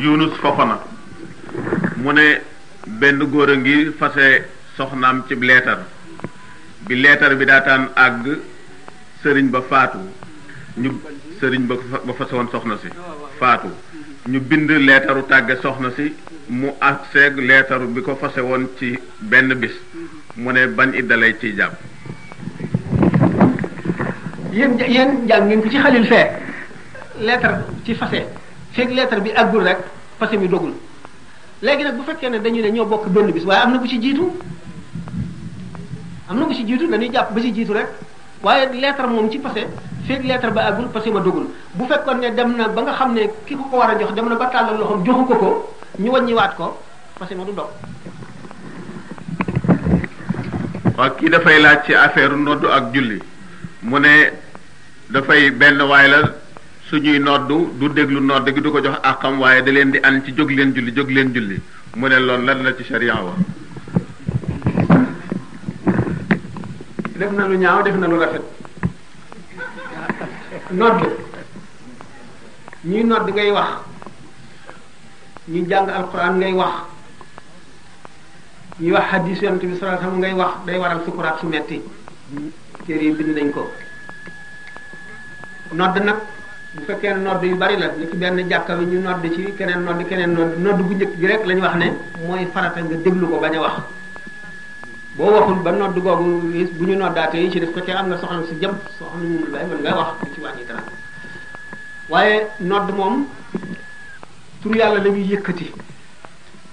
Yunus Fofana mu ne benn góor a ngi fase soxnaam ci leetar bi leetar bi daataan àgg sëriñ ba faatu ñu sëriñ ba ba fase woon soxna si faatu ñu bind leetaru tàgge soxna si mu agseeg leetaru bi ko fase woon ci benn bis mu ne ban idda lay ciy jàpp yéen yéen jàng ngeen ko ci xalil fee lettre ci fase fekk lettre bi àggul rek fase mi dogul léegi nag bu fekkee ne dañu ne ñoo bokk benn bis waaye am na bu ci jiitu am na bu ci jiitu dañuy jàpp ba ci jiitu rek waaye lettre moom ci passé feeg lettre ba àggul passé ma dugul bu fekkoon ne dem na ba nga xam ne ki ko ko war a jox dem na ba tàllal loxoom joxu ko ko ñu wàññiwaat ko passé ma du dog waaw kii dafay laaj ci affaire noddu ak julli mu ne dafay benn waay la suñuy noddu du déglu nodd gi du ko jox àqam waaye da leen di an ci jóg leen julli jóg leen julli mu ne loolu lan la ci sharia wa def na lu ñaaw def na lu rafet nodd ñuy nodd ngay wax ñuy jàng alquran ngay wax ñuy wax hadis yonent bi sallallahu alayhi wasallam ngay wax day waral sukuraat su metti téere yi bind nañ ko nodd nag bu fekkee nodd yu bari la ni ci benn jàkka bi ñu nodd ci keneen nodd keneen nodd nodd bu njëkk bi rek lañu wax ne mooy farata nga déglu ko bañ a wax boo waxul ba nodd googu bu ñu noddaatee yi ci def ko te am nga soxna si jëm soo xam ne mënul bàyyi mën nga wax ci wàññi dara waaye nodd moom tur yàlla la ñuy yëkkati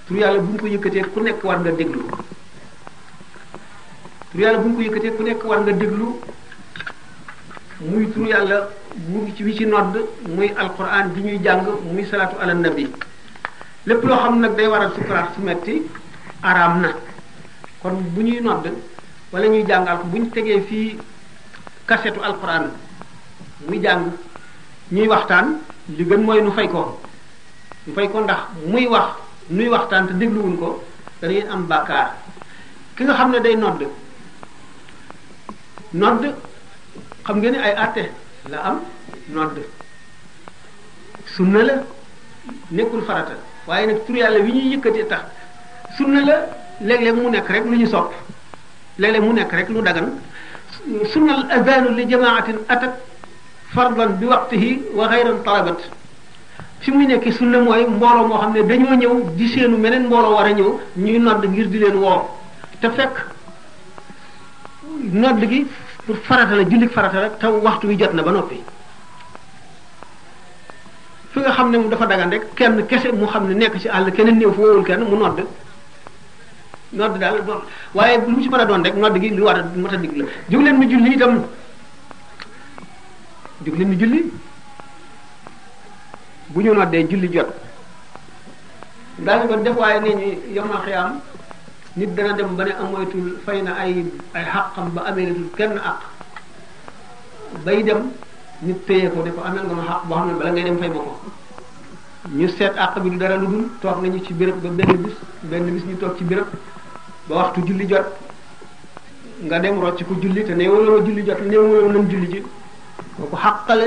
tur yàlla bu ñu ko yëkkatee ku nekk war nga déglu tur yàlla bu ñu ko yëkkatee ku nekk war nga déglu muy tur yàlla bu ci wi ci nodd muy alquran bi ñuy jàng muy salaatu ala nabi lépp loo xam nag day waral sukuraat su metti araam na kon bu ñuy nodd wala ñuy jàng alquran bu ñu tegee fii kasetu alquran muy jàng ñuy waxtaan li gën mooy nu fay ko nu fay ko ndax muy wax nuy waxtaan te dégluwuñ ko da ngeen am bàkkaar ki nga xam ne day nodd nodd xam nga ni ay àtte la am nodd sunna la nekkul farata waaye nag tur yàlla wi ñuy yëkkati tax sunna la léeg-léeg mu nekk rek lu ñu sopp léeg-léeg mu nekk rek lu dagan sunna al azanu li jamaatin atat fardan bi waqtihi wa xayran talabat fi muy nekk sunna mooy mbooloo moo xam ne dañoo ñëw di seenu meneen mbooloo war a ñëw ñuy nodd ngir di leen woo te fekk nodd gi pour farata la jullit farata la te waxtu wi jot na ba noppi fi nga xam ne mu dafa dagan rek kenn kese mu xam ne nekk ci àll keneen néew fu wowul kenn mu nodd nodd daal doon waaye lu mu ci mën a doon rek nodd gi lu war a mat a digg la jóg leen mu julli itam jóg leen mu julli bu ñu noddee julli jot daañu ko def waaye nit ñi yomal xiyaam nit dana dem ba ne amoytul fay na ay ay xàqam ba ameelatul kenn àq bay dem nit téye ko ne ko amel nga ma xàq boo xam ne bala ngay dem fay ma ko ñu seet àq bi du dara lu dul toog nañu ci béréb ba benn bis benn bis ñu toog ci béréb ba waxtu julli jot nga dem rocc ko julli te néew la julli jot néew la nañ julli ji kooku xàqale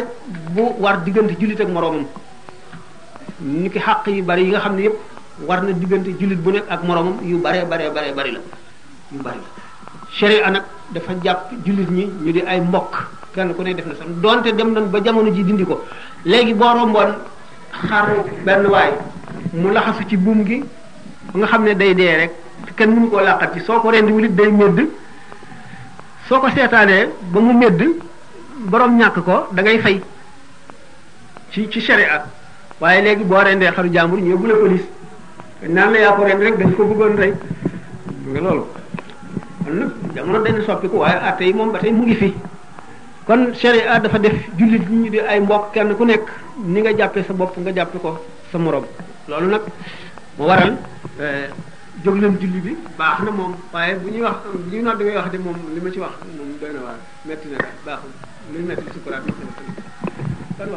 bu war diggante jullit ak moroomam ni ki xàq yu bari yi nga xam ne yëpp war na diggante jullit bu nekk ak moroomam yu baree baree baree bari la yu bari la sharia nag dafa jàpp jullit ñi ñu di ay mbokk kenn ku ne def na sax donte dem nañ ba jamono ji dindi ko léegi boo romboon xaru benn waay mu laxasu ci buum gi nga xam ne day dee rek kenn mënu koo làqat ci soo ko rendi wulit day médd soo ko seetaanee ba mu médd borom ñàkk ko da ngay fay ci ci sharia waaye léegi boo rendee xaru jàmbur ñu yóbbu la police naan la yaa ko ren rek dañ ko bëggoon rey nga loolu kon nag jamono dañ soppiku waaye atte yi moom ba tey mu ngi fi kon sharia dafa def jullit ñi di ay mbokk kenn ku nekk ni nga jàppee sa bopp nga jàppe ko sa morom loolu nag mu waral eh, jóg leen julli bi baax na moom waaye bu ñuy wax bu ñuy nodd ngay wax de moom li ma ci wax moom doy na waar metti na daal baaxul luy metti sukuraat metti na kan wax